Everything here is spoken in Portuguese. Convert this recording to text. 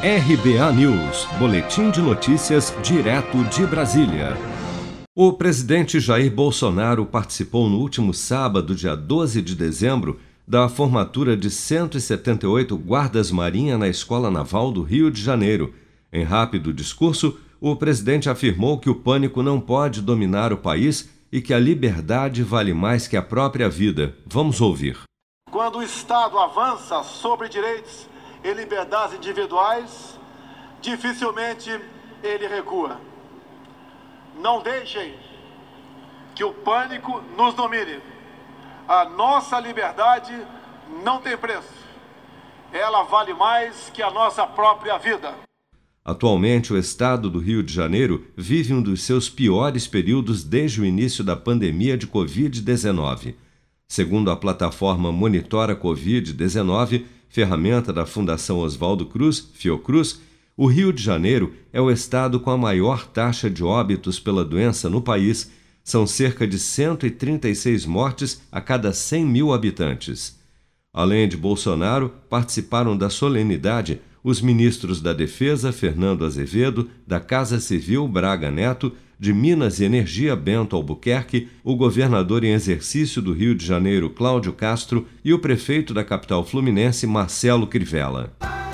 RBA News, Boletim de Notícias, direto de Brasília. O presidente Jair Bolsonaro participou no último sábado, dia 12 de dezembro, da formatura de 178 guardas-marinha na Escola Naval do Rio de Janeiro. Em rápido discurso, o presidente afirmou que o pânico não pode dominar o país e que a liberdade vale mais que a própria vida. Vamos ouvir. Quando o Estado avança sobre direitos e liberdades individuais, dificilmente ele recua. Não deixem que o pânico nos domine. A nossa liberdade não tem preço. Ela vale mais que a nossa própria vida. Atualmente, o estado do Rio de Janeiro vive um dos seus piores períodos desde o início da pandemia de Covid-19. Segundo a plataforma Monitora Covid-19, ferramenta da Fundação Oswaldo Cruz, Fiocruz, o Rio de Janeiro é o estado com a maior taxa de óbitos pela doença no país. São cerca de 136 mortes a cada 100 mil habitantes. Além de Bolsonaro, participaram da solenidade os ministros da Defesa, Fernando Azevedo, da Casa Civil, Braga Neto, de Minas e Energia, Bento Albuquerque, o governador em exercício do Rio de Janeiro, Cláudio Castro, e o prefeito da capital fluminense, Marcelo Crivella.